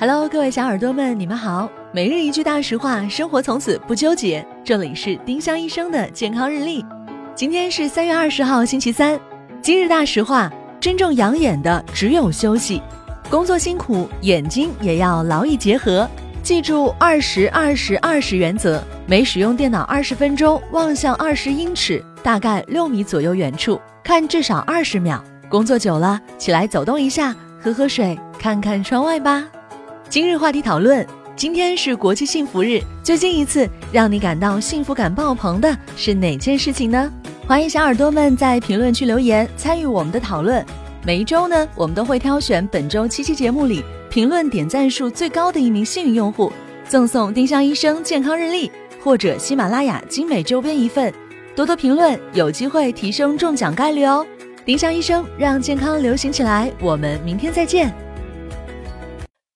Hello，各位小耳朵们，你们好。每日一句大实话，生活从此不纠结。这里是丁香医生的健康日历。今天是三月二十号，星期三。今日大实话：真正养眼的只有休息。工作辛苦，眼睛也要劳逸结合。记住二十二十二十原则：每使用电脑二十分钟，望向二十英尺（大概六米左右远处），看至少二十秒。工作久了，起来走动一下，喝喝水，看看窗外吧。今日话题讨论：今天是国际幸福日，最近一次让你感到幸福感爆棚的是哪件事情呢？欢迎小耳朵们在评论区留言参与我们的讨论。每一周呢，我们都会挑选本周七期节目里评论点赞数最高的一名幸运用户，赠送丁香医生健康日历或者喜马拉雅精美周边一份。多多评论，有机会提升中奖概率哦！丁香医生让健康流行起来，我们明天再见。